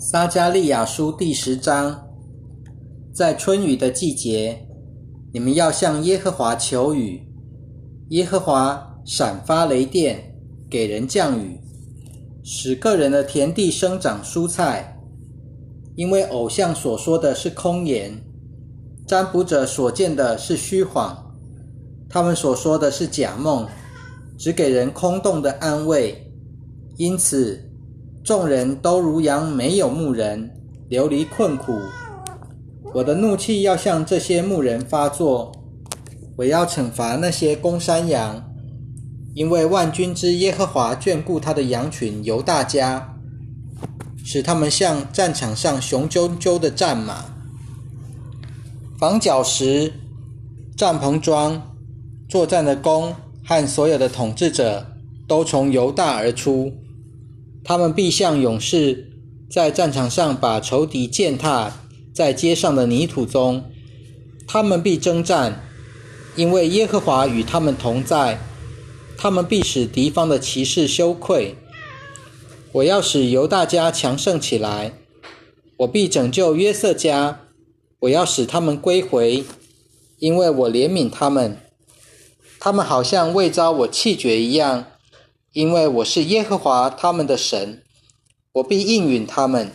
撒加利亚书第十章，在春雨的季节，你们要向耶和华求雨。耶和华闪发雷电，给人降雨，使个人的田地生长蔬菜。因为偶像所说的是空言，占卜者所见的是虚谎，他们所说的是假梦，只给人空洞的安慰。因此。众人都如羊没有牧人，流离困苦。我的怒气要向这些牧人发作，我要惩罚那些公山羊，因为万军之耶和华眷顾他的羊群犹大家，使他们像战场上雄赳赳的战马。防角石、帐篷桩、作战的弓和所有的统治者都从犹大而出。他们必像勇士，在战场上把仇敌践踏在街上的泥土中。他们必征战，因为耶和华与他们同在。他们必使敌方的骑士羞愧。我要使犹大家强盛起来，我必拯救约瑟家。我要使他们归回，因为我怜悯他们。他们好像未遭我弃绝一样。因为我是耶和华他们的神，我必应允他们。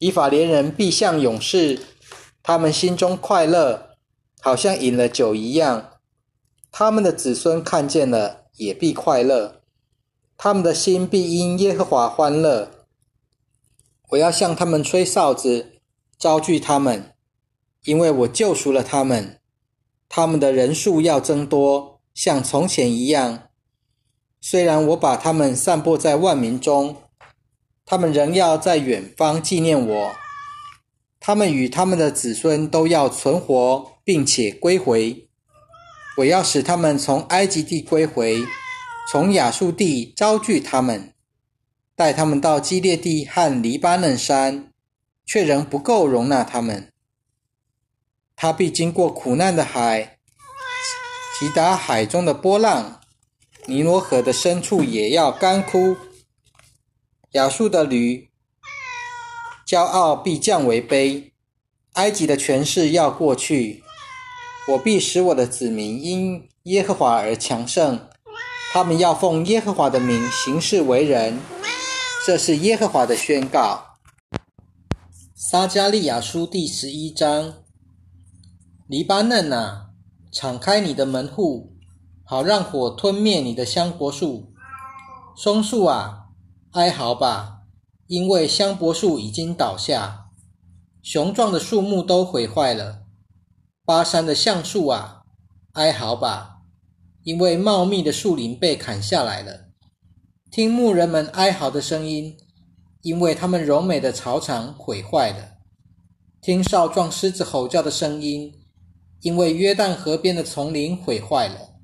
以法莲人必像勇士，他们心中快乐，好像饮了酒一样。他们的子孙看见了，也必快乐。他们的心必因耶和华欢乐。我要向他们吹哨子，招聚他们，因为我救赎了他们。他们的人数要增多，像从前一样。虽然我把他们散布在万民中，他们仍要在远方纪念我。他们与他们的子孙都要存活，并且归回。我要使他们从埃及地归回，从亚述地招聚他们，带他们到基列地和黎巴嫩山，却仍不够容纳他们。他必经过苦难的海，击打海中的波浪。尼罗河的深处也要干枯，亚述的驴骄傲必降为卑，埃及的权势要过去。我必使我的子民因耶和华而强盛，他们要奉耶和华的名行事为人。这是耶和华的宣告。撒加利亚书第十一章：黎巴嫩啊，敞开你的门户。好让火吞灭你的香柏树，松树啊，哀嚎吧，因为香柏树已经倒下，雄壮的树木都毁坏了。巴山的橡树啊，哀嚎吧，因为茂密的树林被砍下来了。听牧人们哀嚎的声音，因为他们柔美的草场毁坏了。听少壮狮子吼叫的声音，因为约旦河边的丛林毁坏了。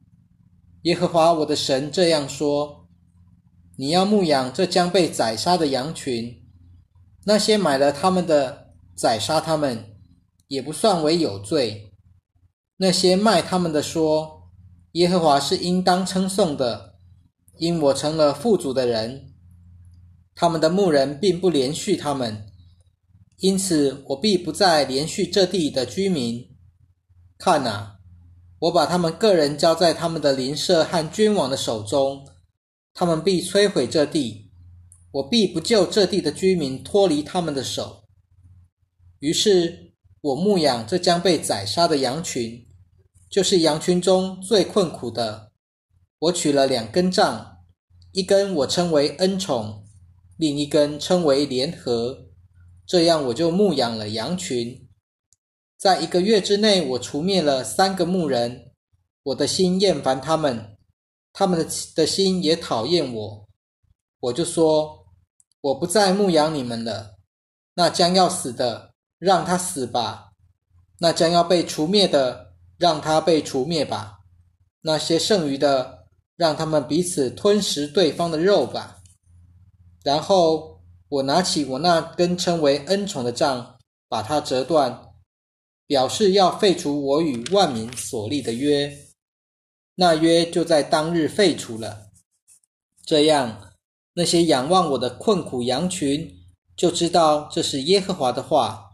耶和华我的神这样说：“你要牧养这将被宰杀的羊群，那些买了他们的宰杀他们，也不算为有罪。那些卖他们的说，耶和华是应当称颂的，因我成了富足的人。他们的牧人并不连续他们，因此我必不再连续这地的居民。看哪！”我把他们个人交在他们的邻舍和君王的手中，他们必摧毁这地，我必不救这地的居民脱离他们的手。于是，我牧养这将被宰杀的羊群，就是羊群中最困苦的。我取了两根杖，一根我称为恩宠，另一根称为联合，这样我就牧养了羊群。在一个月之内，我除灭了三个牧人。我的心厌烦他们，他们的的心也讨厌我。我就说，我不再牧养你们了。那将要死的，让他死吧；那将要被除灭的，让他被除灭吧。那些剩余的，让他们彼此吞食对方的肉吧。然后我拿起我那根称为恩宠的杖，把它折断。表示要废除我与万民所立的约，那约就在当日废除了。这样，那些仰望我的困苦羊群就知道这是耶和华的话。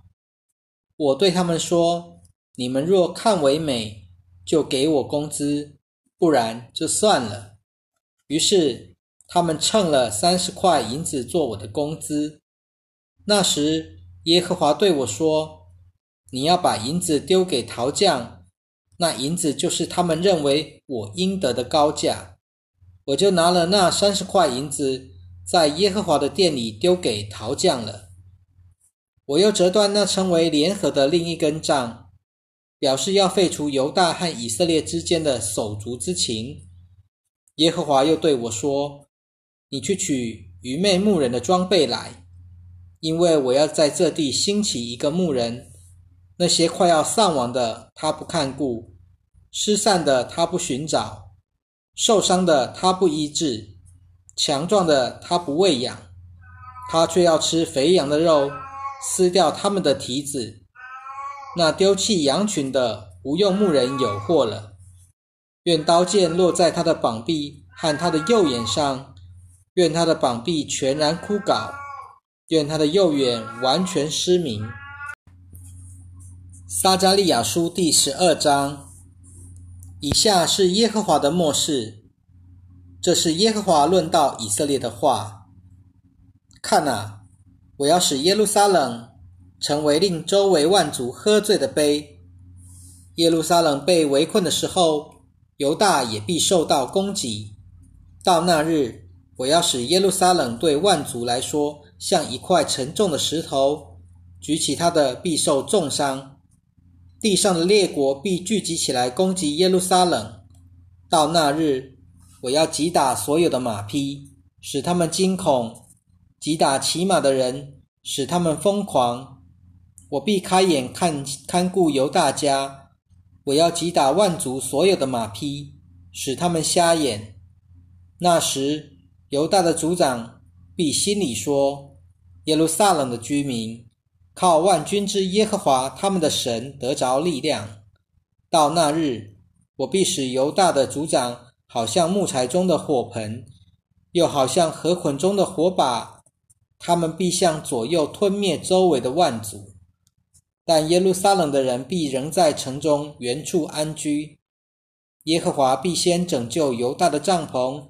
我对他们说：“你们若看为美，就给我工资；不然就算了。”于是他们称了三十块银子做我的工资。那时耶和华对我说：“你要把银子丢给陶匠，那银子就是他们认为我应得的高价。”我就拿了那三十块银子，在耶和华的店里丢给陶匠了。我又折断那称为联合的另一根杖，表示要废除犹大和以色列之间的手足之情。耶和华又对我说：“你去取愚昧牧人的装备来，因为我要在这地兴起一个牧人。那些快要丧亡的，他不看顾；失散的，他不寻找；受伤的，他不医治；强壮的，他不喂养。他却要吃肥羊的肉，撕掉他们的蹄子。那丢弃羊群的，不用牧人有祸了。”愿刀剑落在他的膀臂和他的右眼上，愿他的膀臂全然枯槁，愿他的右眼完全失明。撒加利亚书第十二章，以下是耶和华的末世，这是耶和华论到以色列的话。看啊，我要使耶路撒冷成为令周围万族喝醉的杯。耶路撒冷被围困的时候。犹大也必受到攻击。到那日，我要使耶路撒冷对万族来说像一块沉重的石头，举起它的必受重伤。地上的列国必聚集起来攻击耶路撒冷。到那日，我要击打所有的马匹，使他们惊恐；击打骑马的人，使他们疯狂。我必开眼看看顾犹大家。我要击打万族所有的马匹，使他们瞎眼。那时，犹大的族长必心里说：“耶路撒冷的居民靠万军之耶和华他们的神得着力量。到那日，我必使犹大的族长好像木材中的火盆，又好像河捆中的火把。他们必向左右吞灭周围的万族。”但耶路撒冷的人必仍在城中原处安居。耶和华必先拯救犹大的帐篷，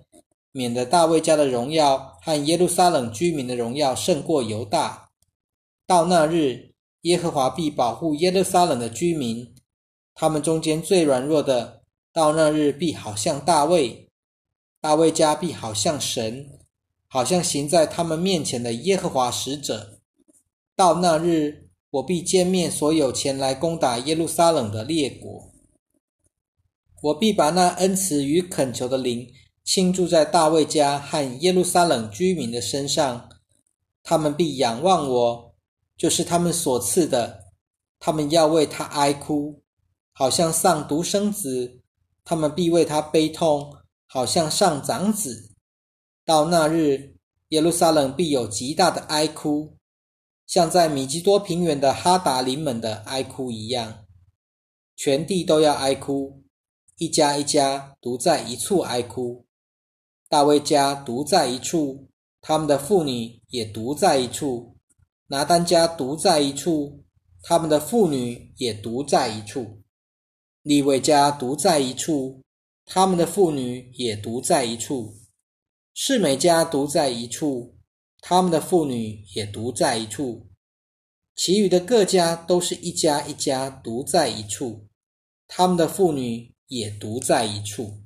免得大卫家的荣耀和耶路撒冷居民的荣耀胜过犹大。到那日，耶和华必保护耶路撒冷的居民，他们中间最软弱的，到那日必好像大卫。大卫家必好像神，好像行在他们面前的耶和华使者。到那日。我必歼灭所有前来攻打耶路撒冷的列国。我必把那恩慈与恳求的灵倾注在大卫家和耶路撒冷居民的身上，他们必仰望我，就是他们所赐的。他们要为他哀哭，好像丧独生子；他们必为他悲痛，好像上长子。到那日，耶路撒冷必有极大的哀哭。像在米基多平原的哈达林们的哀哭一样，全地都要哀哭，一家一家独在一处哀哭。大卫家独在一处，他们的妇女也独在一处；拿单家独在一处，他们的妇女也独在一处；利未家独在一处，他们的妇女也独在一处；世美家独在一处。他们的妇女也独在一处，其余的各家都是一家一家独在一处，他们的妇女也独在一处。